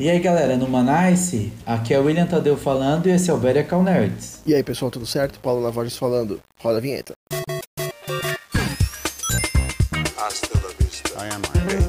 E aí galera, no Manice, aqui é o William Tadeu falando e esse é o Beria Cal Nerds. E aí pessoal, tudo certo? Paulo Lavares falando. Roda a vinheta. Hasta la vista. I am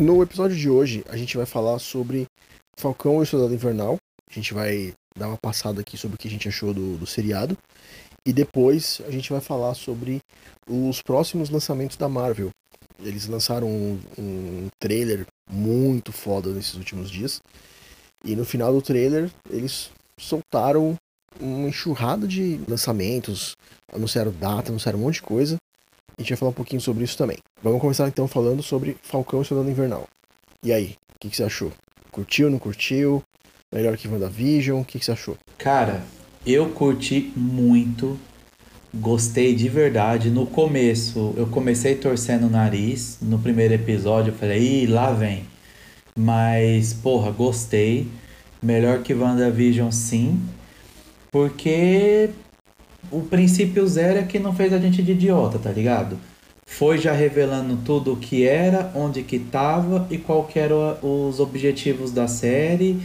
No episódio de hoje, a gente vai falar sobre Falcão e o Soldado Invernal. A gente vai dar uma passada aqui sobre o que a gente achou do, do seriado. E depois a gente vai falar sobre os próximos lançamentos da Marvel. Eles lançaram um, um trailer muito foda nesses últimos dias. E no final do trailer, eles soltaram uma enxurrada de lançamentos, anunciaram data, anunciaram um monte de coisa. A gente vai falar um pouquinho sobre isso também. Vamos começar então falando sobre Falcão e Soldado Invernal. E aí, o que, que, você achou? Curtiu, não curtiu? Melhor que WandaVision? O que, que você achou? Cara, eu curti muito. Gostei de verdade. No começo, eu comecei torcendo o nariz. No primeiro episódio, eu falei, ih, lá vem. Mas, porra, gostei. Melhor que WandaVision, sim. Porque o princípio zero é que não fez a gente de idiota, tá ligado? Foi já revelando tudo o que era, onde que tava e qual que eram os objetivos da série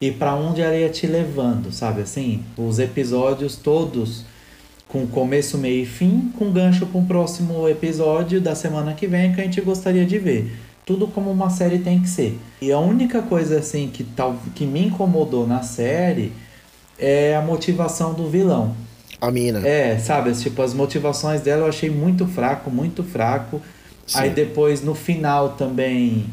e para onde ela ia te levando, sabe assim? Os episódios todos com começo, meio e fim, com gancho para o próximo episódio da semana que vem que a gente gostaria de ver. Tudo como uma série tem que ser. E a única coisa assim que tal que me incomodou na série é a motivação do vilão a mina. É, sabe? Tipo, as motivações dela eu achei muito fraco, muito fraco. Sim. Aí depois, no final também,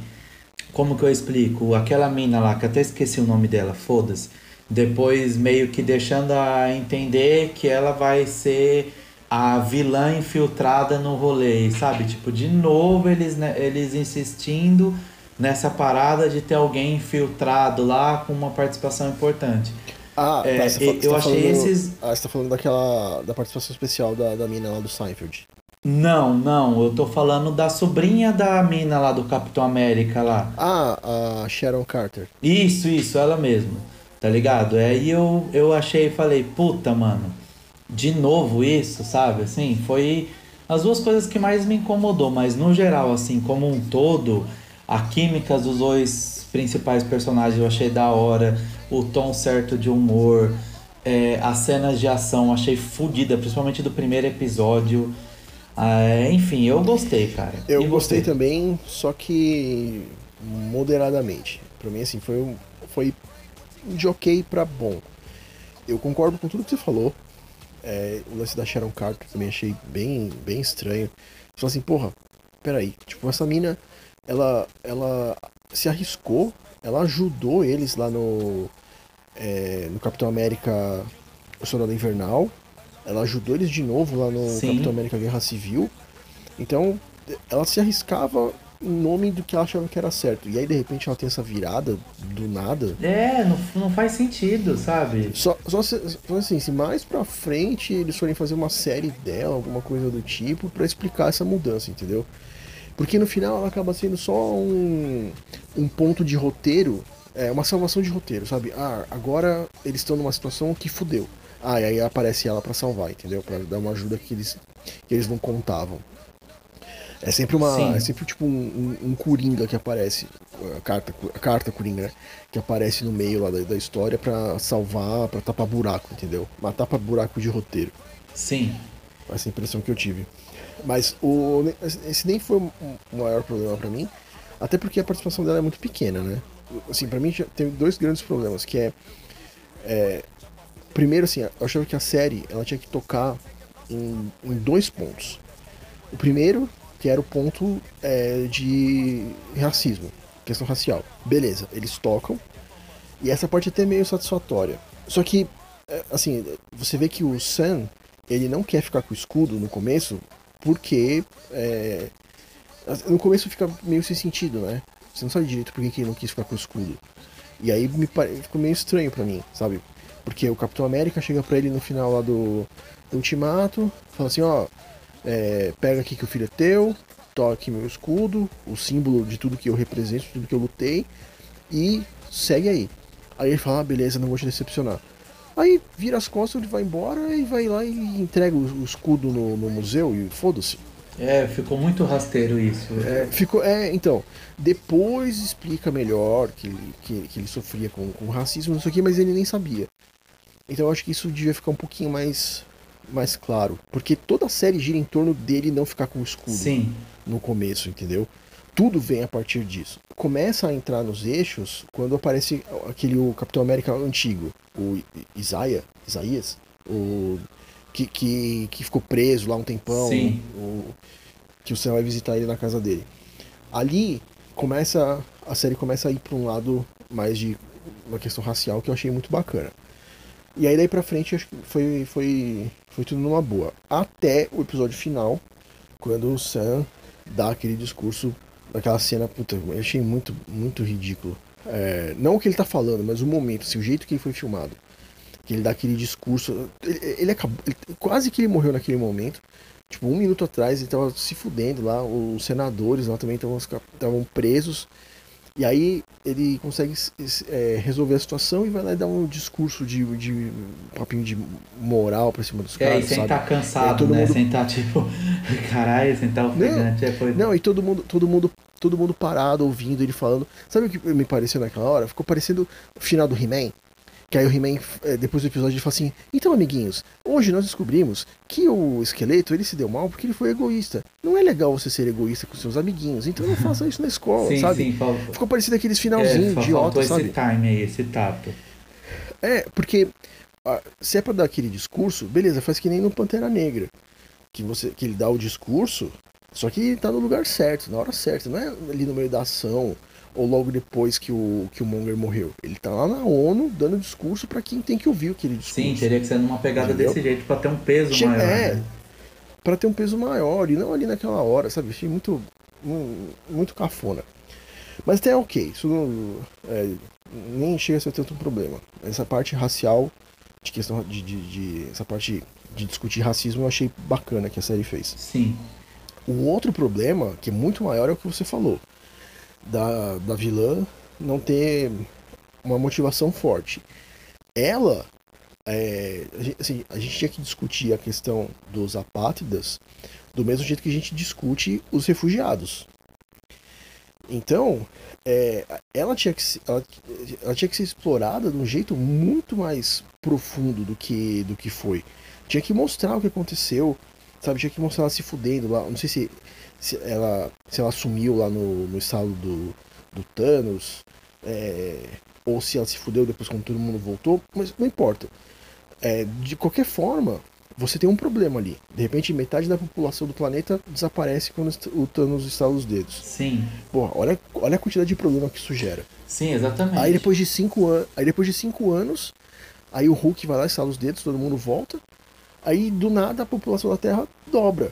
como que eu explico? Aquela mina lá, que até esqueci o nome dela, foda-se. Depois meio que deixando a entender que ela vai ser a vilã infiltrada no rolê, sabe? Tipo, de novo eles, né, eles insistindo nessa parada de ter alguém infiltrado lá com uma participação importante. Ah, é, tá, você eu tá achei falando, esses. Ah, você tá falando daquela. da participação especial da, da mina lá do Seinfeld. Não, não, eu tô falando da sobrinha da mina lá do Capitão América lá. Ah, a Sharon Carter. Isso, isso, ela mesma. Tá ligado? Aí eu, eu achei e falei, puta, mano, de novo isso, sabe? Assim, foi as duas coisas que mais me incomodou, mas no geral, assim, como um todo, a química dos dois principais personagens eu achei da hora o tom certo de humor, é, as cenas de ação achei fodida, principalmente do primeiro episódio. É, enfim, eu gostei, cara. Eu e gostei você? também, só que moderadamente. Pra mim, assim, foi, um, foi de ok pra bom. Eu concordo com tudo que você falou. É, o lance da Sharon Carter também achei bem, bem estranho. Falou assim, porra, peraí. Tipo, essa mina, ela, ela se arriscou, ela ajudou eles lá no, é, no Capitão América O Soldado Invernal. Ela ajudou eles de novo lá no Sim. Capitão América Guerra Civil. Então, ela se arriscava em nome do que ela achava que era certo. E aí, de repente, ela tem essa virada do nada. É, não, não faz sentido, sabe? Só, só, se, só assim, se mais pra frente eles forem fazer uma série dela, alguma coisa do tipo, para explicar essa mudança, entendeu? Porque no final ela acaba sendo só um, um ponto de roteiro é uma salvação de roteiro, sabe? Ah, agora eles estão numa situação que fudeu. Ah, e aí aparece ela para salvar, entendeu? Para dar uma ajuda que eles, que eles não contavam. É sempre uma. Sim. É sempre tipo um, um, um, coringa que aparece. A carta, a carta coringa, né? Que aparece no meio lá da, da história para salvar, para tapar buraco, entendeu? Matar pra buraco de roteiro. Sim. Essa é a impressão que eu tive. Mas o, esse nem foi o maior problema para mim. Até porque a participação dela é muito pequena, né? Assim, para mim tem dois grandes problemas, que é, é, primeiro assim, eu achava que a série ela tinha que tocar em, em dois pontos. O primeiro, que era o ponto é, de racismo, questão racial. Beleza, eles tocam, e essa parte é até meio satisfatória. Só que, é, assim, você vê que o Sam, ele não quer ficar com o escudo no começo, porque é, no começo fica meio sem sentido, né? Você não sabe direito por que ele não quis ficar com o escudo. E aí me pare... ficou meio estranho para mim, sabe? Porque o Capitão América chega pra ele no final lá do, do ultimato, fala assim, ó, é, pega aqui que o filho é teu, tô aqui meu escudo, o símbolo de tudo que eu represento, tudo que eu lutei, e segue aí. Aí ele fala, ah, beleza, não vou te decepcionar. Aí vira as costas, ele vai embora e vai lá e entrega o, o escudo no, no museu e foda-se. É, ficou muito rasteiro isso. É, ficou, é, então, depois explica melhor que, ele- que, que ele sofria com, com racismo, não sei o que, mas ele nem sabia. Então eu acho que isso devia ficar um pouquinho mais, mais claro. Porque toda a série gira em torno dele não ficar com o escudo Sim, no começo, entendeu? Tudo vem a partir disso. Começa a entrar nos eixos quando aparece aquele o Capitão América antigo, o Isaiah, Isaías, o que, que, que ficou preso lá um tempão, Sim. o, que você vai visitar ele na casa dele. Ali começa a série começa a ir para um lado mais de uma questão racial que eu achei muito bacana. E aí daí pra frente acho que foi, foi, foi tudo numa boa. Até o episódio final, quando o Sam dá aquele discurso, aquela cena, puta, eu achei muito, muito ridículo. É, não o que ele tá falando, mas o momento, assim, o jeito que ele foi filmado. Que ele dá aquele discurso. Ele, ele acabou. ele- quase que ele morreu naquele momento. Tipo, um minuto atrás ele tava se fudendo lá. Os senadores lá também estavam presos. E aí ele consegue é, resolver a situação e vai lá e dar um discurso de, de um papinho de moral pra cima dos é, e caras, sem sabe? estar É, cansado, né? mundo- Sem estar tipo, caralho, sem estar ofegante. É, foi... Não, e todo mundo, todo mundo, todo mundo parado ouvindo ele falando. Sabe o que me pareceu naquela hora? Ficou parecendo o final do He-Man. Que aí o He-Man, eh, depois do episódio, ele fala assim: Então, amiguinhos, hoje nós descobrimos que o esqueleto ele se deu mal porque ele foi egoísta. Não é legal você ser egoísta com seus amiguinhos, então não faça isso na escola, sim, sabe? sim, fal... Ficou parecido aqueles é, finalzinhos só idiota, faltou sabe? esse time aí, esse tato. É, porque ah, se é pra dar aquele discurso, beleza, faz que nem no Pantera Negra. Que, você, que ele dá o discurso, só que tá no lugar certo, na hora certa. Não é ali no meio da ação ou logo depois que o, que o Monger morreu. Ele tá lá na ONU dando discurso pra quem tem que ouvir aquele discurso. Sim, teria que ser numa pegada Entendeu? desse jeito pra ter um peso Che- maior. é, né? Pra ter um peso maior e não ali naquela hora, sabe? Achei muito, mu- muito cafona. Mas até ok, isso não, é, nem chega a ser tanto um problema. Essa parte racial, de questão de, de- de- essa parte de discutir racismo, eu achei bacana que a série fez. Sim, O outro problema, que é muito maior, é o que você falou. Da, da vilã não ter uma motivação forte. Ela, é, assim, a gente tinha que discutir a questão dos apátridas do mesmo jeito que a gente discute os refugiados. Então, é, ela, tinha que, ela, ela tinha que ser explorada de um jeito muito mais profundo do que, do que foi. Tinha que mostrar o que aconteceu, sabe? Tinha que mostrar ela se fudendo lá. Não sei se, se, ela, se ela sumiu lá no, no estado do, do Thanos, é, ou se ela se fudeu depois quando todo mundo voltou, mas não importa. É, de qualquer forma, você tem um problema ali. De repente, metade da população do planeta desaparece quando o Thanos estala os dedos. sim, Porra, olha, olha a quantidade de problema que isso gera. sim, exatamente. Aí depois de cinco anos, aí depois de cinco anos, aí o Hulk vai lá, estala os dedos, todo mundo volta. Aí do nada a população da Terra dobra.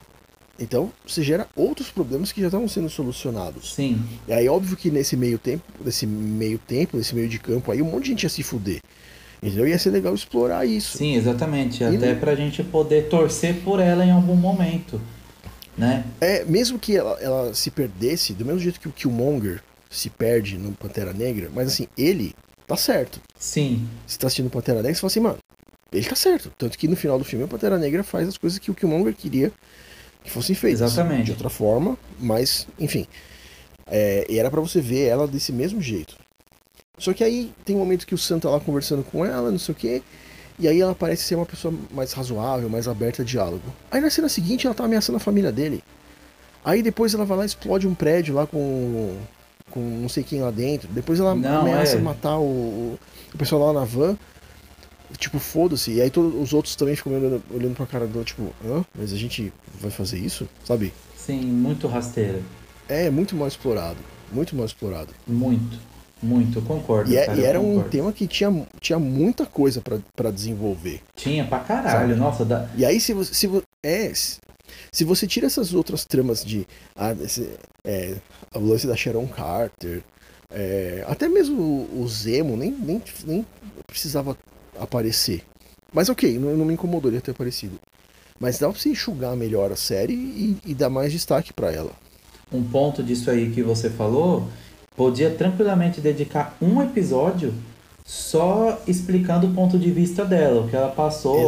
Então você gera outros problemas que já estavam sendo solucionados. Sim, E aí óbvio que nesse meio tempo, nesse meio tempo, nesse meio de campo aí, um monte de gente ia se fuder. Entendeu? Ia ser legal explorar isso. sim, exatamente. E Até não- pra gente poder torcer por ela em algum momento. Né? É, mesmo que ela, ela se perdesse, do mesmo jeito que o Killmonger se perde no Pantera Negra, mas assim, ele tá certo. Sim, Você tá assistindo Pantera Negra, você fala assim, mano, ele tá certo. Tanto que no final do filme, o Pantera Negra faz as coisas que o Killmonger queria que fossem feitas. Exatamente. De outra forma, mas, enfim. É, e era pra você ver ela desse mesmo jeito. Só que aí tem um momento que o Sam tá lá conversando com ela, não sei o quê. E aí ela parece ser uma pessoa mais razoável, mais aberta a diálogo. Aí na cena seguinte ela tá ameaçando a família dele. Aí depois ela vai lá e explode um prédio lá com. com não sei quem lá dentro. Depois ela Não, ameaça é. matar o, o pessoal lá na van. Tipo, foda-se. E aí todos os outros também ficam olhando, olhando pra cara do tipo, hã? Mas a gente vai fazer isso? Sabe? sim, muito rasteira. É muito mal explorado. Muito mal explorado. Muito, muito, eu concordo. E, é- cara, e era um concordo. tema que tinha, tinha muita coisa pra- pra desenvolver. Tinha pra caralho, Sabe? nossa, dá... E aí, se você. Se, é, se- você tira essas outras tramas de. Ah, esse, é, o lance da Sharon Carter, é, até mesmo o, o Zemo nem, nem, nem precisava aparecer. Mas ok, não, não me incomodou ele ter aparecido. Mas dá pra você enxugar melhor a série e, e dar mais destaque pra ela. um ponto disso aí que você falou, podia tranquilamente dedicar um episódio só explicando o ponto de vista dela, o que ela passou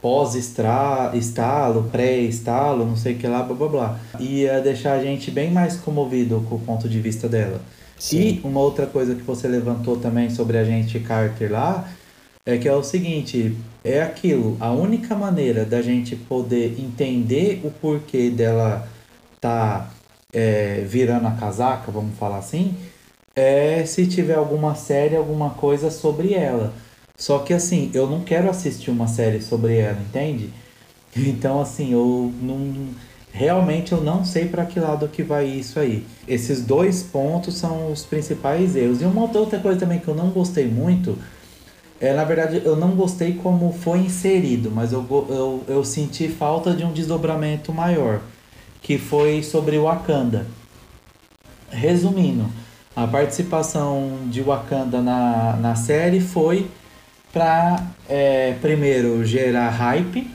pós-estalo, pré-estalo, não sei o que lá, blá blá blá. Ia deixar a gente bem mais comovido com o ponto de vista dela. Sim. E uma outra coisa que você levantou também sobre a gente Carter lá, é que é o seguinte, é aquilo, a única maneira da gente poder entender o porquê dela tá é, virando a casaca, vamos falar assim, é se tiver alguma série, alguma coisa sobre ela. Só que assim, eu não quero assistir uma série sobre ela, entende? Então assim, eu não realmente eu não sei para que lado que vai isso aí. Esses dois pontos são os principais erros. E uma outra coisa também que eu não gostei muito é, na verdade, eu não gostei como foi inserido, mas eu, eu, eu senti falta de um desdobramento maior, que foi sobre Wakanda. Resumindo, a participação de Wakanda na, na série foi para é, primeiro gerar hype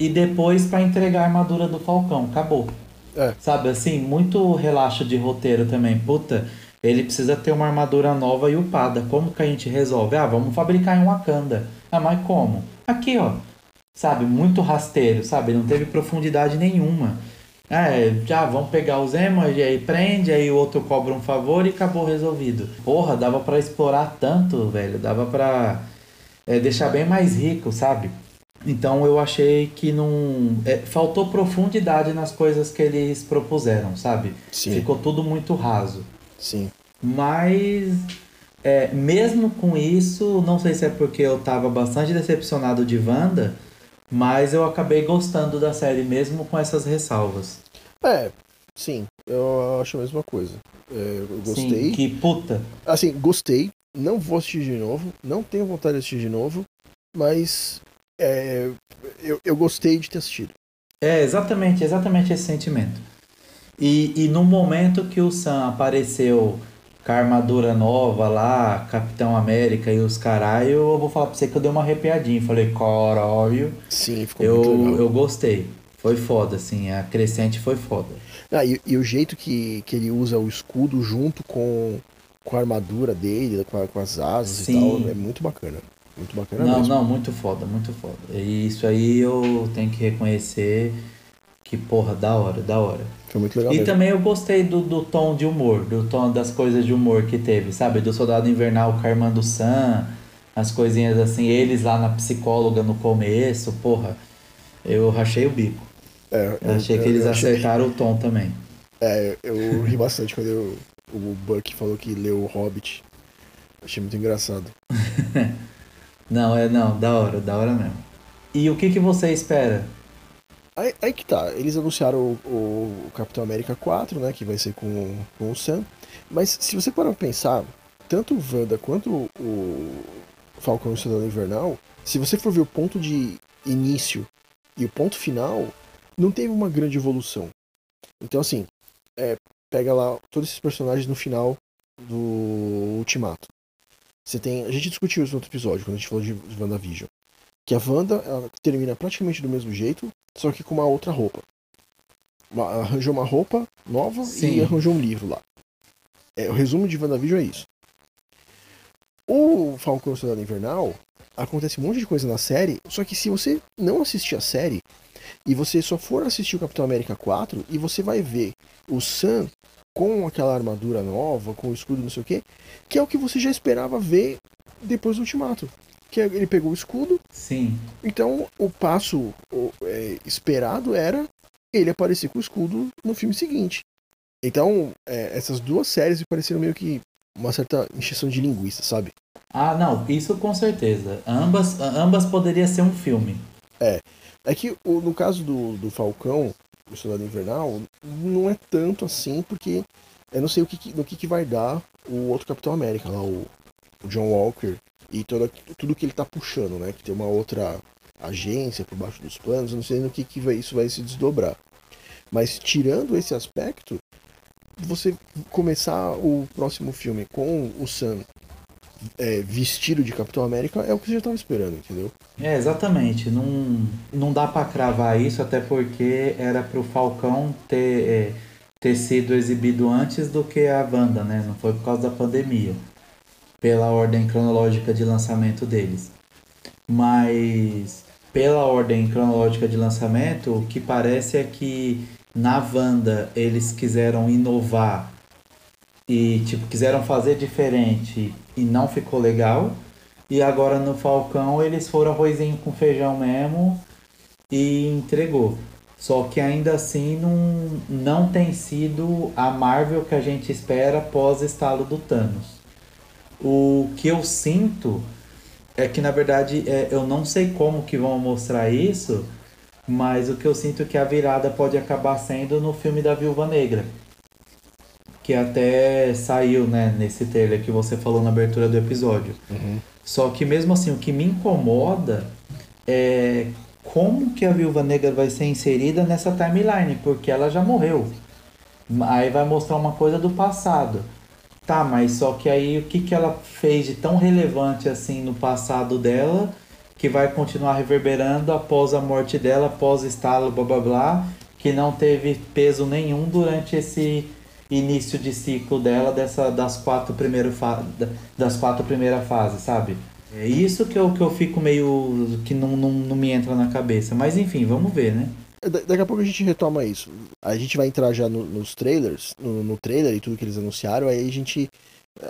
e depois para entregar a armadura do Falcão. Acabou. É. Sabe assim, muito relaxo de roteiro também. Puta, ele precisa ter uma armadura nova e upada. Como que a gente resolve? Ah, vamos fabricar em Wakanda. Ah, mas como? Aqui, ó. Sabe, muito rasteiro, sabe? Não teve profundidade nenhuma. É, já vamos pegar os emoji, aí prende, aí o outro cobra um favor e acabou resolvido. Porra, dava pra explorar tanto, velho. Dava pra é, deixar bem mais rico, sabe? Então eu achei que não. é, faltou profundidade nas coisas que eles propuseram, sabe? Sim. Ficou tudo muito raso. Sim. Mas, é, mesmo com isso, não sei se é porque eu tava bastante decepcionado de Wanda, mas eu acabei gostando da série mesmo com essas ressalvas. É, sim, eu acho a mesma coisa. É, eu gostei. Sim, que puta. Assim, gostei. Não vou assistir de novo. Não tenho vontade de assistir de novo. Mas é, eu, eu gostei de ter assistido. É, exatamente, exatamente esse sentimento. E, e no momento que o Sam apareceu com a armadura nova lá, Capitão América e os caralho, eu vou falar pra você que eu dei uma arrepiadinha. Falei, caralho. Sim, ficou muito Eu, legal. eu gostei. Foi foda, assim. A crescente foi foda. Ah, e, e o jeito que, que ele usa o escudo junto com, com a armadura dele, com, a- com as asas Sim. e tal, é muito bacana. Muito bacana Não, mesmo. não, muito foda, muito foda. E isso aí eu tenho que reconhecer que, porra, da hora, da hora. Foi muito legal E mesmo. também eu gostei do, do tom de humor, do tom das coisas de humor que teve, sabe? Do Soldado Invernal irmã do Sam, as coisinhas assim, eles lá na psicóloga no começo, porra. Eu rachei o bico. É, Eu achei que eles achei- acertaram o tom também. É, eu ri bastante quando eu- o Buck falou que leu o Hobbit. Achei muito engraçado. Não, é não, da hora, da hora mesmo. E o que, que você espera? Aí, aí que tá, eles anunciaram o, o Capitão América 4, né, que vai ser com, com o Sam. Mas se você parar pra pensar, tanto o Wanda quanto o, Falcão e o Soldado Invernal, se você for ver o ponto de início e o ponto final, não teve uma grande evolução. Então assim, é, pega lá todos esses personagens no final do Ultimato. Você tem. A gente discutiu isso no outro episódio, quando a gente falou de WandaVision. Que a Wanda ela termina praticamente do mesmo jeito, só que com uma outra roupa. Uma- arranjou uma roupa nova Sim. e arranjou um livro lá. É, o resumo de WandaVision é isso. O Falcão e o Soldado Invernal, acontece um monte de coisa na série, só que se você não assistir a série, e você só for assistir o Capitão América 4, e você vai ver o Sam com aquela armadura nova, com o escudo não sei o que, que é o que você já esperava ver depois do Ultimato. Que é- ele pegou o escudo, Sim. então o passo o, é, esperado era ele aparecer com o escudo no filme seguinte. Então, é, essas duas séries me pareceram meio que uma certa encheção de linguiça, sabe? Ah, não, isso com certeza. Ambas, ambas poderia ser um filme. É que o- no caso do, do Falcão, do Soldado Invernal, não é tanto assim, porque eu não sei o que, que- no que, que vai dar o outro Capitão América, lá, o, o John Walker, e toda, tudo que ele tá puxando, né? Que tem uma outra agência por baixo dos planos, não sei no que, que vai, isso vai se desdobrar. Mas tirando esse aspecto, você começar o próximo filme com o Sam é, vestido de Capitão América é o que você já tava esperando, entendeu? É, exatamente. Não, não dá pra cravar isso, até porque era pro Falcão ter, é, ter sido exibido antes do que a Wanda, né? Não foi por causa da pandemia, pela ordem cronológica de lançamento deles. Mas pela ordem cronológica de lançamento, o que parece é que na Wanda eles quiseram inovar e tipo quiseram fazer diferente e não ficou legal. E agora no Falcão eles foram arrozinho com feijão mesmo e entregou. Só que ainda assim não, não tem sido a Marvel que a gente espera pós estalo do Thanos. O que eu sinto é que na verdade é, eu não sei como que vão mostrar isso, mas o que eu sinto é que a virada pode acabar sendo no filme da Viúva Negra. Que até saiu, né, nesse trailer que você falou na abertura do episódio. Uhum. Só que mesmo assim, o que me incomoda é como que a Viúva Negra vai ser inserida nessa timeline, porque ela já morreu. Aí vai mostrar uma coisa do passado. Tá, mas só que aí o que, que ela fez de tão relevante assim no passado dela que vai continuar reverberando após a morte dela, após o estalo, blá blá blá, que não teve peso nenhum durante esse início de ciclo dela dessa das quatro primeiras das quatro primeiras fases, sabe? É isso que eu, que eu fico meio. que não, não, não me entra na cabeça. Mas enfim, vamos ver, né? Daqui a pouco a gente retoma isso. A gente vai entrar já no, nos trailers, no, no, trailer e tudo que eles anunciaram, aí a gente,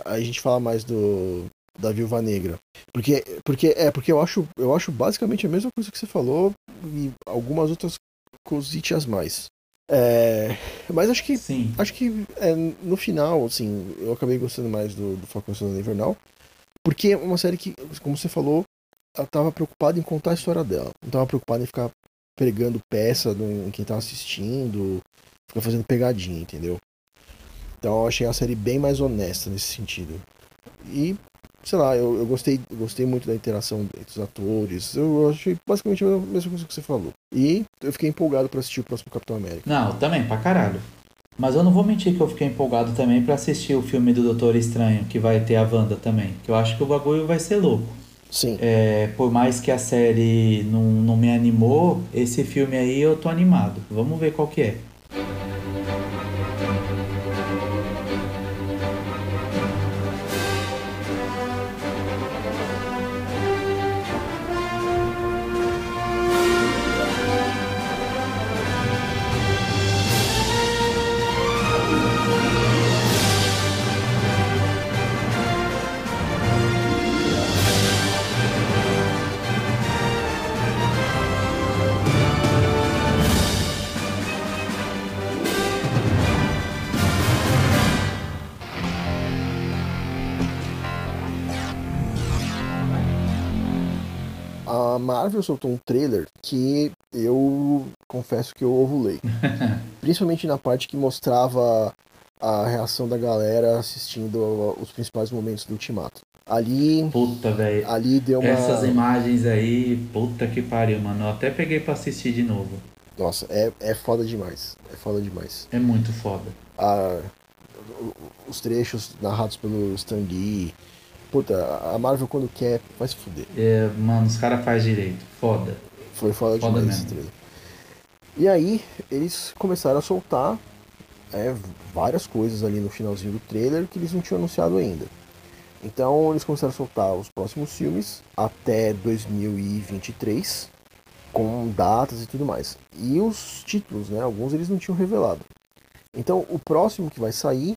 a gente fala mais do da Viúva Negra. Porque, porque é porque eu acho, eu acho basicamente a mesma coisa que você falou e algumas outras cositas mais. É, mas acho que Sim. acho que é, no final, assim, eu acabei gostando mais do, do Falcão Soldado Invernal. Porque é uma série que, como você falou, ela tava preocupada em contar a história dela. Não tava preocupada em ficar pregando peça em quem tava assistindo, ficar fazendo pegadinha, entendeu? Então eu achei a série bem mais honesta nesse sentido. E, sei lá, eu, eu gostei, eu gostei muito da interação entre os atores. Eu achei basicamente a mesma coisa que você falou. E eu fiquei empolgado para assistir o próximo Capitão América. Não, também, pra caralho. Mas eu não vou mentir que eu fiquei empolgado também para assistir o filme do Doutor Estranho, que vai ter a Wanda também. Que eu acho que o bagulho vai ser louco. Sim. É, por mais que a série não, não me animou, esse filme aí eu tô animado. Vamos ver qual que é. Marvel soltou um trailer que eu confesso que eu ovulei. Principalmente na parte que mostrava a reação da galera assistindo os principais momentos do Ultimato. Ali. Puta, velho. Ali deu uma. Essas imagens aí, puta que pariu, mano. Eu até peguei pra assistir de novo. Nossa, é, é foda demais. É foda demais. É muito foda. A, os trechos narrados pelo Stan Lee. Puta, a Marvel quando quer, vai se fuder. É, mano, os caras fazem direito. Foda. Foi foda, Foda demais mesmo. esse. E aí, eles começaram a soltar é, várias coisas ali no finalzinho do trailer que eles não tinham anunciado ainda. Então, eles começaram a soltar os próximos filmes até 2023, com datas e tudo mais. E os títulos, né? Alguns eles não tinham revelado. Então, o próximo que vai sair,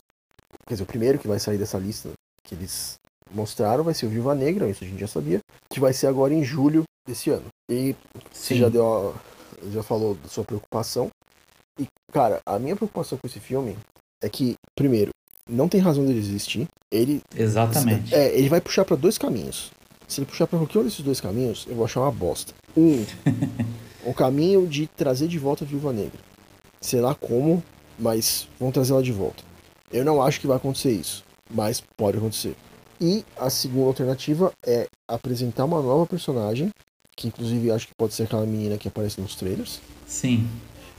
quer dizer, o primeiro que vai sair dessa lista que eles mostraram vai ser o Viúva Negra, isso a gente já sabia, que vai ser agora em julho desse ano. E você Sim. já deu a- já falou da sua preocupação. E, cara, a minha preocupação com esse filme é que, primeiro, não tem razão dele existir. Ele, Exatamente. é, ele vai puxar pra dois caminhos. Se ele puxar pra qualquer um desses dois caminhos, eu vou achar uma bosta. Um, o caminho de trazer de volta a Viúva Negra. Sei lá como, mas vão trazer ela de volta. Eu não acho que vai acontecer isso, mas pode acontecer. E a segunda alternativa é apresentar uma nova personagem, que inclusive acho que pode ser aquela menina que aparece nos trailers, Sim.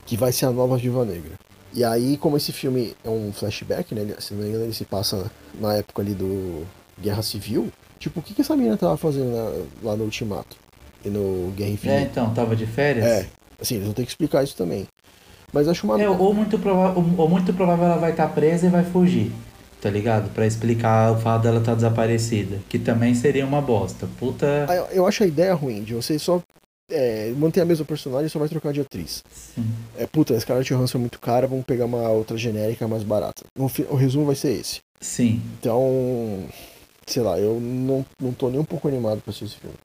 que vai ser a nova Viúva Negra. E aí, como esse filme é um flashback, né? Se não me engano, ele se passa na época ali do Guerra Civil. Tipo, o que, que essa menina tava fazendo na- lá no Ultimato? E no Guerra É, Infinita? então, tava de férias? É, assim, eles vão ter que explicar isso também. Mas acho uma. É, ou muito, prova ou ou muito provável ela vai estar presa e vai fugir, tá ligado? Pra explicar o fato dela estar desaparecida. Que também seria uma bosta. Puta. Ah, eu- acho a ideia ruim de você só é, manter a mesma personagem e só vai trocar de atriz. Sim. É, puta, a Scarlett Johansson é muito cara, vamos pegar uma outra genérica mais barata. Fi- o resumo vai ser esse. Sim. Então, sei lá, eu não, não tô nem um pouco animado pra assistir esse filme.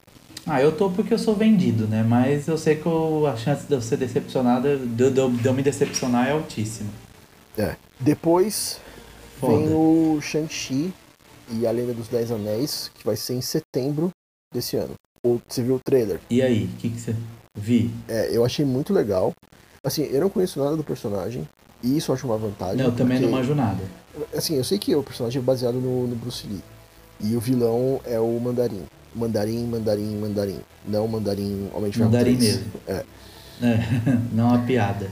Ah, eu tô porque eu sou vendido, né? Mas eu sei que eu- a chance de eu ser decepcionada, de, de de eu me decepcionar é altíssima. É. Depois Foda. vem o Shang-Chi e a Lenda dos Dez Anéis, que vai ser em setembro desse ano. Ou você viu o trailer? E aí, o que que você... Vi. É, eu achei muito legal. Assim, eu não conheço nada do personagem, e isso eu acho uma vantagem. Não, eu também não porque- manjo nada. Assim, eu sei que o personagem é baseado no, no Bruce Lee. E o vilão é o Mandarim. Mandarim, Mandarim, Mandarim. Não Mandarim Homem de Ferro Mandarim 3. mesmo. É. É, não uma piada.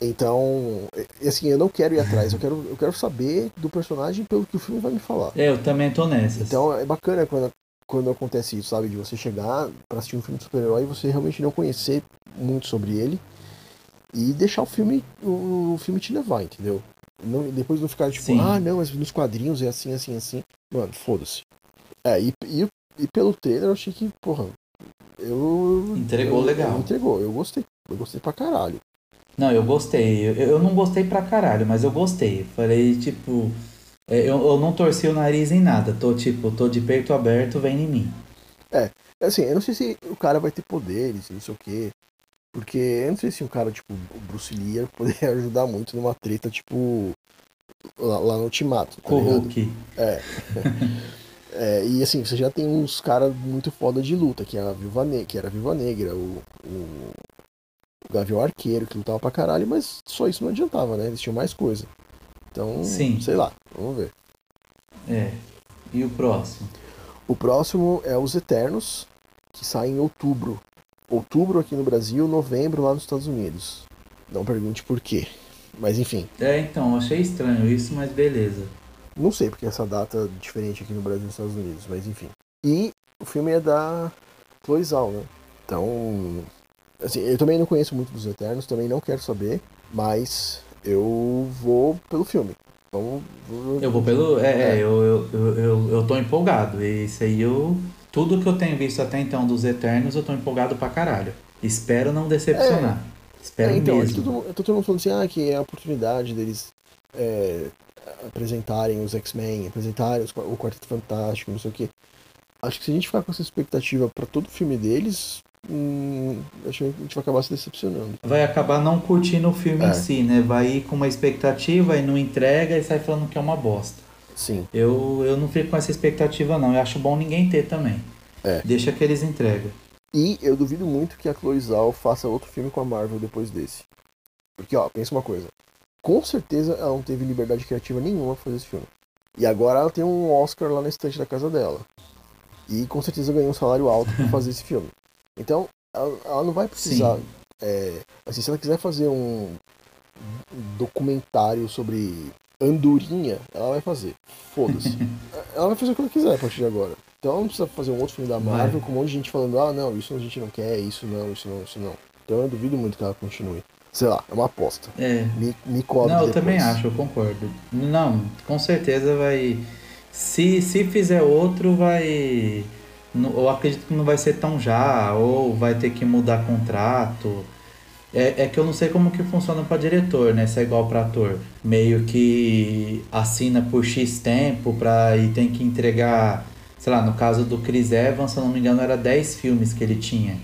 Então, e- assim, eu não quero ir atrás. Eu quero, eu quero saber do personagem pelo que o filme vai me falar. É, eu também tô nessas. Então, é bacana quando, quando acontece isso, sabe? De você chegar pra assistir um filme de super-herói e você realmente não conhecer muito sobre ele. E deixar o filme, o, o filme te levar, entendeu? Não, depois não ficar tipo, Sim. ah, não, mas nos quadrinhos é assim, assim, assim. Mano, foda-se. É, e, e, e pelo trailer eu achei que, porra, eu. Entregou eu- legal. Entregou, eu gostei. Eu gostei pra caralho. Não, eu gostei. Eu, eu não gostei pra caralho, mas eu gostei. Falei, tipo... é, Eu, eu não torci o nariz em nada. Tô, tipo, tô de peito aberto, vem em mim. Assim, eu não sei se o cara vai ter poderes, não sei o quê. Porque eu não sei se um cara, tipo, o Bruce Lee ia poder ajudar muito numa treta, tipo. Lá, lá no Ultimato, tá o? Hulk. É, e assim, você já tem uns caras muito foda de luta, que, é a Viúva ne que era a Viúva Negra, o, o, o Gavião Arqueiro, que lutava pra caralho, mas só isso não adiantava, né? Eles tinham mais coisa. Então, Sim. sei lá, vamos ver. É. E o próximo? O próximo é Os Eternos, que sai em outubro. Outubro aqui no Brasil, novembro lá nos Estados Unidos. Não pergunte por quê. Mas enfim, É, então, achei estranho isso, mas beleza. não sei porque essa data é diferente aqui no Brasil e nos Estados Unidos, mas enfim. E o filme é da Chloe Zhao, né? Então, assim, eu também não conheço muito dos Eternos, também não quero saber, mas eu vou pelo filme. Vamos, vou- Eu vou pelo. É, É. é, eu, eu, eu, eu, eu tô empolgado. E isso aí eu. Tudo que eu tenho visto até então dos Eternos, eu tô empolgado pra caralho. Espero não decepcionar. Espero É, então, mesmo. é todo, mundo- todo mundo falando assim, ah, que é a oportunidade deles é, apresentarem os X-Men, apresentarem os- o Quarteto Fantástico, não sei o quê. Acho que se a gente ficar com essa expectativa pra todo filme deles, hum, acho que a gente vai acabar se decepcionando. Vai acabar não curtindo o filme É. em si, né? Vai ir com uma expectativa e não entrega e sai falando que é uma bosta. Sim. Eu, eu não fico com essa expectativa, não. Eu acho bom ninguém ter também. É. Deixa que eles entregam. E eu duvido muito que a Chloe Zhao faça outro filme com a Marvel depois desse. Porque, ó, pensa uma coisa. Com certeza ela não teve liberdade criativa nenhuma pra fazer esse filme. E agora ela tem um Oscar lá na estante da casa dela. E com certeza ganhou um salário alto pra fazer esse filme. Então, ela, ela não vai precisar. É, assim, se ela quiser fazer um documentário sobre Andorinha, ela vai fazer. Foda-se. ela vai fazer o que ela quiser a partir de agora. Então ela não precisa fazer um outro filme da Marvel Vai. com um monte de gente falando, ah não, isso a gente não quer, isso não, isso não, isso não. Então eu duvido muito que ela continue. Sei lá, é uma aposta. É. Me, me cobre Não, eu depois. também acho, eu concordo. Não, com certeza vai. Se, se fizer outro, vai. Eu acredito que não vai ser tão já, ou vai ter que mudar contrato. É, é que eu não sei como que funciona para diretor, né? Se é igual para ator. Meio que assina por X tempo pra, e tem que entregar, sei lá, no caso do Chris Evans, se eu não me engano, era 10 filmes que ele tinha.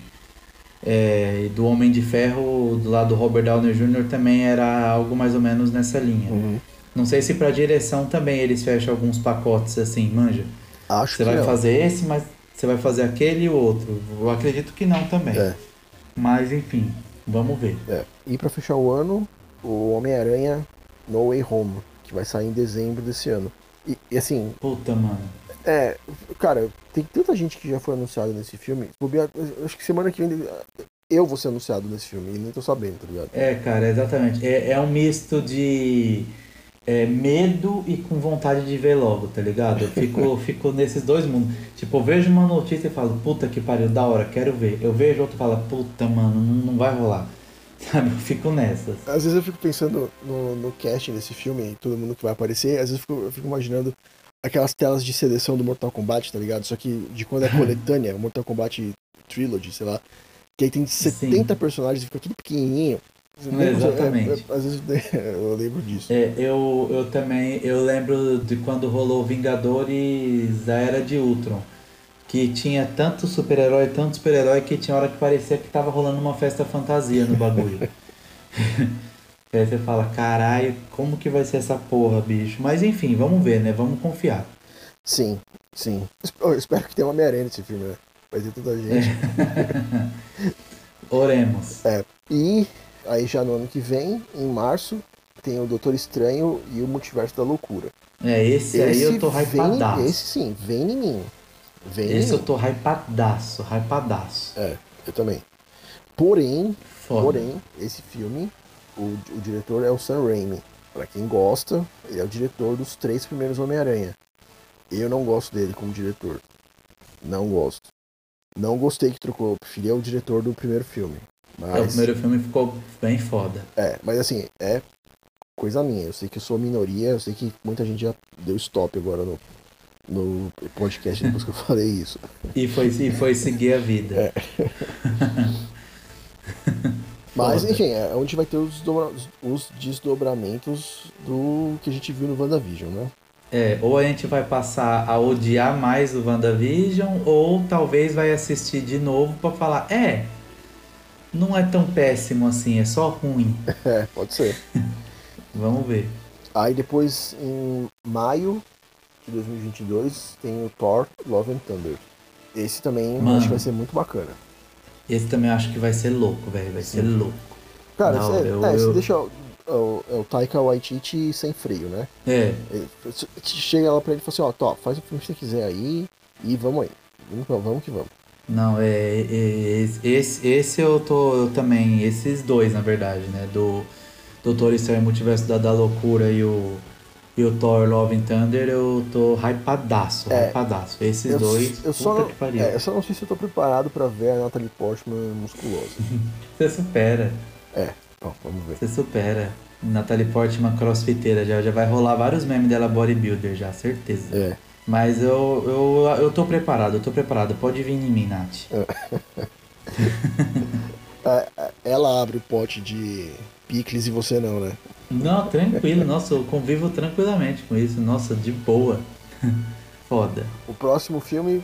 É, e do Homem de Ferro, do lado do Robert Downey Jr. também era algo mais ou menos nessa linha. Uhum. Não sei se pra direção também eles fecham alguns pacotes assim, manja. Acho Você que vai não. fazer esse, mas você vai fazer aquele e o outro. Eu acredito que não também. É. Mas enfim, vamos ver. É. E pra fechar o ano, o Homem-Aranha No Way Home, que vai sair em dezembro desse ano. E, e assim, Puta, mano. É, cara, tem tanta gente que já foi anunciada nesse filme. Acho que semana que vem eu vou ser anunciado nesse filme e nem tô sabendo, tá ligado? É, cara, exatamente. É, é um misto de é, medo e com vontade de ver logo, tá ligado? Eu fico, fico nesses dois mundos. Tipo, eu vejo uma notícia e falo, puta que pariu, da hora, quero ver. Eu vejo outro e falo, puta, mano, não, não vai rolar. Sabe, eu fico nessas. Às vezes eu fico pensando no, no casting desse filme, todo mundo que vai aparecer, às vezes eu fico, eu fico imaginando aquelas telas de seleção do Mortal Kombat, tá ligado? Só que de quando é coletânea, Mortal Kombat Trilogy, sei lá. Que aí tem 70 personagens e fica tudo pequenininho. Exatamente. É, é, às vezes eu lembro disso. É, eu, eu também, eu lembro de quando rolou Vingadores da Era de Ultron. Que tinha tanto super-herói, tanto super-herói, que tinha hora que parecia que tava rolando uma festa fantasia no bagulho. aí você fala, caralho, como que vai ser essa porra, bicho? Mas enfim, vamos ver, né? Vamos confiar. Sim, sim. Eu espero que tenha uma Homem-Aranha nesse filme, né? Vai ter toda a gente. Oremos. É. E aí já no ano que vem, em março, tem o Doutor Estranho e o Multiverso da Loucura. É, esse, aí eu tô vem, hypadaço. Esse sim, vem em mim. Vem em Esse eu mim. tô hypadaço, hypadaço. É, eu também. Porém, Foda. porém, esse filme, o, o diretor é o Sam Raimi. Pra quem gosta, ele é o diretor dos três primeiros Homem-Aranha. Eu não gosto dele como diretor. Não gosto. Não gostei que trocou, preferi o diretor do primeiro filme. É, o Mas, primeiro filme ficou bem foda. é, mas assim, é coisa minha. Eu sei que eu sou minoria, eu sei que muita gente já deu stop agora no, no podcast depois que eu falei isso. E foi, e foi seguir a vida. É. Mas, enfim, é onde vai ter os, desdobra- os desdobramentos do que a gente viu no WandaVision, né? É, ou a gente vai passar a odiar mais o WandaVision, ou talvez vai assistir de novo pra falar, é, não é tão péssimo assim, é só ruim. É, pode ser. Vamos ver. Aí depois, em maio de 2022, tem o Thor Love and Thunder. Esse também Mano. acho que vai ser muito bacana. Esse também acho que vai ser louco, velho, vai ser louco. Cara, Não, você, eu- é, eu- deixa o, o, o Taika Waititi sem freio, né? É, Ele- chega lá pra ele e fala assim, ó, Tó, faz o filme que você quiser aí e vamos aí. Vamos, vamos que vamos. Não, é, é, esse, esse, eu tô eu também, esses dois na verdade, né, do Doutor Estranho Multiverso da, da Loucura e o, e o Thor Love and Thunder, eu tô hypadaço, É, hypadaço. Esses eu, dois, eu só não, é, eu só não sei se eu tô preparado pra ver a Natalie Portman musculosa. Você supera. é, vamos ver. Você supera. Natalie Portman crossfiteira, já, já vai rolar vários memes dela bodybuilder já, certeza. É, Mas eu, eu, eu tô preparado, eu tô preparado. Pode vir em mim, Nath. a- a- ela abre o pote de picles e você não, né? Não, tranquilo, nossa, eu convivo tranquilamente com isso. Nossa, de boa. Foda. O próximo filme,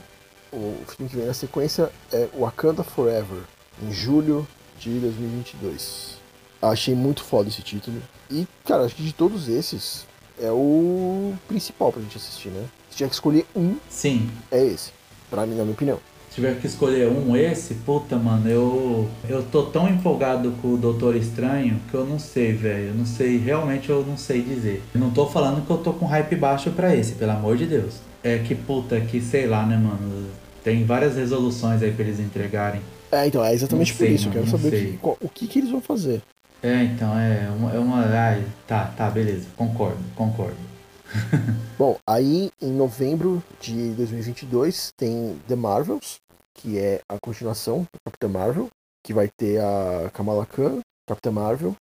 o filme que vem na sequência é Wakanda Forever, em julho de 2022. Achei muito foda esse título. E, cara, acho que de todos esses, é o principal pra gente assistir, né? Se tiver que escolher um, Sim, é esse. Pra mim, na minha opinião. se tiver que escolher um, esse, puta, mano, eu, eu tô tão empolgado com o Doutor Estranho que eu não sei, velho. Eu não sei, realmente eu não sei dizer. Eu não tô falando que eu tô com hype baixo pra esse, pelo amor de Deus. É que, puta, que sei lá, né, mano? Tem várias resoluções aí pra eles entregarem. É, então, é exatamente Não por sei, isso. Eu mano, quero não saber o que, o que, que eles vão fazer. É, então, é uma. É uma ai, tá, tá, beleza. Concordo, concordo. Bom, aí em novembro de 2022 tem The Marvels, que é a continuação da Capitã Marvel, que vai ter a Kamala Khan, Capitã Marvel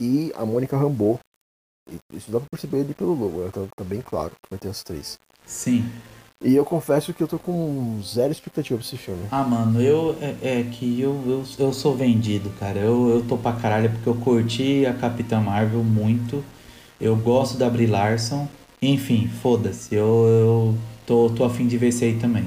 e a Mônica Rambeau. Isso dá pra perceber ali pelo logo, né? tá, tá bem claro que vai ter as três. Sim. E eu confesso que eu tô com zero expectativa pra esse filme. Ah, mano, eu. É, é que eu, eu, eu sou vendido, cara. Eu, eu tô pra caralho porque eu curti a Capitã Marvel muito. Eu gosto da Brie Larson. Enfim, foda-se. Eu, eu tô, tô afim de ver esse aí também.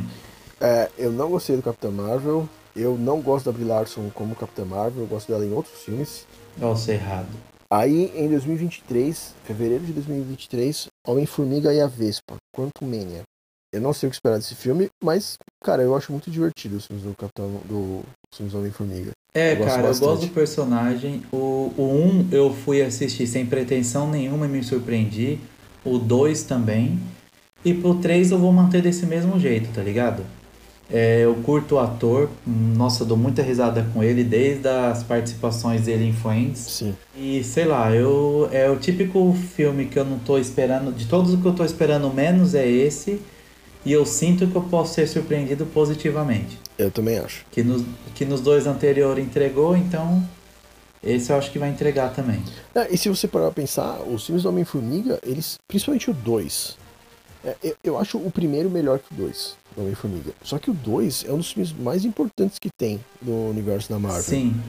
É, eu não gostei do Capitã Marvel, eu não gosto da Brie Larson como Capitã Marvel, eu gosto dela em outros filmes. Ó, o Cerrado. Aí, em 2023, fevereiro de 2023, Homem-Formiga e a Vespa, Quantum Mania. Eu não sei o que esperar desse filme, mas, cara, eu acho muito divertido os filmes do Capitão do filmes do Homem-Formiga. É, Eu cara, eu gosto do personagem. O 1 um eu fui assistir sem pretensão nenhuma e me surpreendi. O 2 também. E pro 3 eu vou manter desse mesmo jeito, tá ligado? É, eu curto o ator, nossa, eu dou muita risada com ele desde as participações dele em Friends. Sim. E sei lá, eu é o típico filme que eu não tô esperando, de todos os que eu tô esperando menos é esse. E eu sinto que eu posso ser surpreendido positivamente Eu também acho. que nos, que nos dois anteriores entregou, então Esse eu acho que vai entregar também. É, e se você parar pra pensar, os filmes do Homem-Formiga, eles. Principalmente o 2. é, eu, eu acho o primeiro melhor que o 2, do Homem-Formiga. Só que o 2 é um dos filmes mais importantes que tem no universo da Marvel. Sim,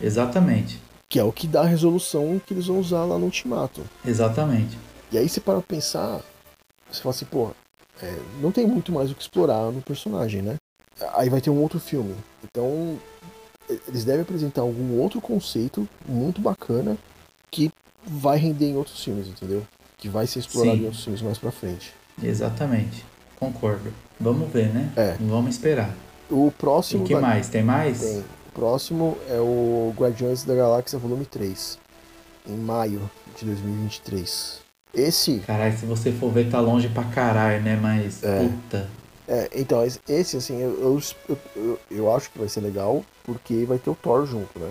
exatamente. Que é o que dá a resolução que eles vão usar lá no Ultimato. Exatamente. E aí você para pensar, você fala assim, pô, é, não tem muito mais o que explorar no personagem, né? Aí vai ter um outro filme. Então, eles devem apresentar algum outro conceito muito bacana que vai render em outros filmes, entendeu? Que vai ser explorado Sim. em outros filmes mais pra frente. Exatamente. Concordo. Vamos ver, né? É. Vamos esperar. O próximo. o que vai- mais? Tem mais? Tem. O próximo é o Guardiões da Galáxia Volume 3. Em maio de 2023. Esse Caralho, se você for ver, tá longe pra caralho, né? Mas, É. puta. É, então, esse- assim, eu, eu, eu, eu- acho que vai ser legal, porque vai ter o Thor junto, né?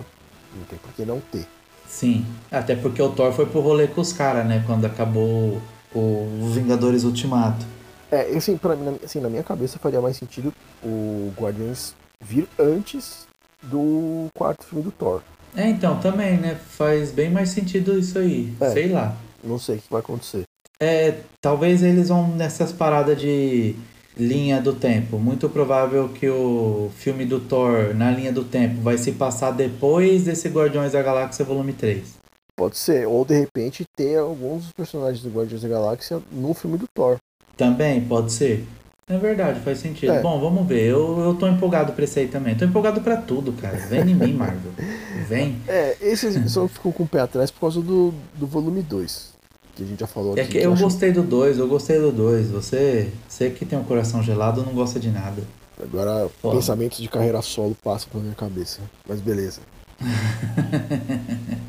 Não tem por que não ter. Sim. Até porque o Thor foi pro rolê com os caras, né? Quando acabou o Vingadores Ultimato. É, eu, assim, pra assim, na minha cabeça faria mais sentido o Guardiões vir antes do quarto filme do Thor. É, então, também, né? Faz bem mais sentido isso aí. É. Sei lá. Não sei o que vai acontecer. É, talvez eles vão nessas paradas de linha do tempo. Muito provável que o filme do Thor na linha do tempo vai se passar depois desse Guardiões da Galáxia Volume 3. Pode ser, ou de repente ter alguns dos personagens do Guardiões da Galáxia no filme do Thor. Também pode ser. É verdade, faz sentido. É. Bom, vamos ver. Eu, eu tô empolgado pra esse aí também. Tô empolgado pra tudo, cara. Vem em mim, Marvel. Vem. É, esse só ficou com o pé atrás por causa do, do volume 2, que a gente já falou É aqui. que eu acho- gostei do 2, eu gostei do 2. Você, você que tem um coração gelado não gosta de nada. Agora, Foda. pensamentos de carreira solo passam pela minha cabeça. Mas beleza.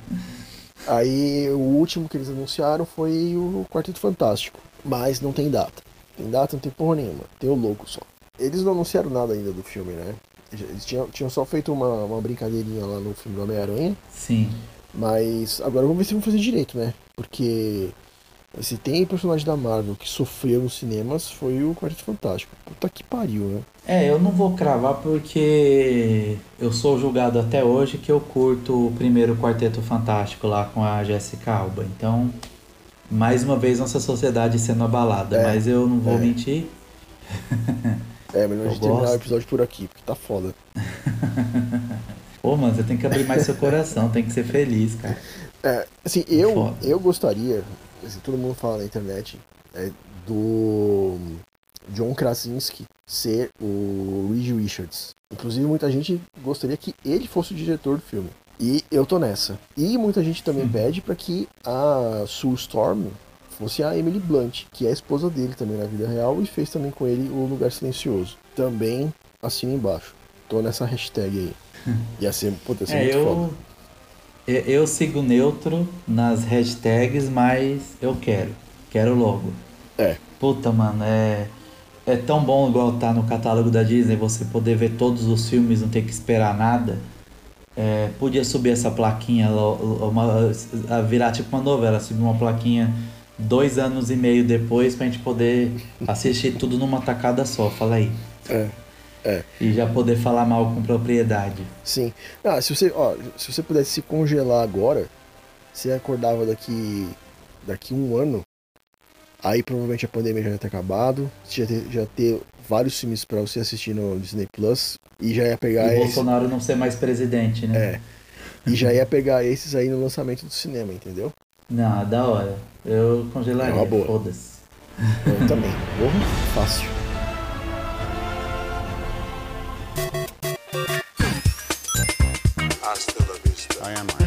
Aí, o último que eles anunciaram foi o Quarteto Fantástico. Mas não tem data. Tem data, não tem porra nenhuma. Tem o logo só. Eles não anunciaram nada ainda do filme, né? Eles tinham, tinham só feito uma, uma brincadeirinha lá no filme do Homem-Aranha. Sim. Mas agora vamos ver se vão fazer direito, né? Porque se tem personagem da Marvel que sofreu nos cinemas foi o Quarteto Fantástico. Puta que pariu, né? É, eu não vou cravar porque eu sou julgado até hoje que eu curto o primeiro Quarteto Fantástico lá com a Jessica Alba. Então, mais uma vez nossa sociedade sendo abalada. É, Mas eu não vou é. mentir. É, melhor a Eu gente terminar o episódio por aqui, porque tá foda. Pô, mano, você tem que abrir mais seu coração, tem que ser feliz, cara. É, assim, eu, Foda. eu gostaria, assim, todo mundo fala na internet, é, do John Krasinski ser o Reed Richards. Inclusive, muita gente gostaria que ele fosse o diretor do filme. E eu tô nessa. E muita gente também Hum. pede pra que a Sue Storm fosse a Emily Blunt, que é a esposa dele também na vida real e fez também com ele o Lugar Silencioso. Também assina embaixo. Tô nessa hashtag aí. Ia ser, puta, ia ser É, muito foda. eu, eu eu sigo neutro nas hashtags, mas eu quero. Quero logo. É. Puta, mano, é. É tão bom igual tá no catálogo da Disney, você poder ver todos os filmes, não ter que esperar nada. É, podia subir essa plaquinha, uma, a virar tipo uma novela, subir uma plaquinha dois anos e meio depois pra gente poder assistir tudo numa tacada só, fala aí. É. E já poder falar mal com propriedade. Sim. Ah, se você, ó, se você pudesse se congelar agora, você acordava daqui daqui um ano, aí provavelmente a pandemia já ia ter acabado, você já ter, já ter vários filmes pra você assistir no Disney Plus e já ia pegar e esses, Bolsonaro não ser mais presidente, né? é, e já ia pegar esses aí no lançamento do cinema, entendeu? Não, da hora. Eu congelaria, É foda-se. Eu também. Fácil. I am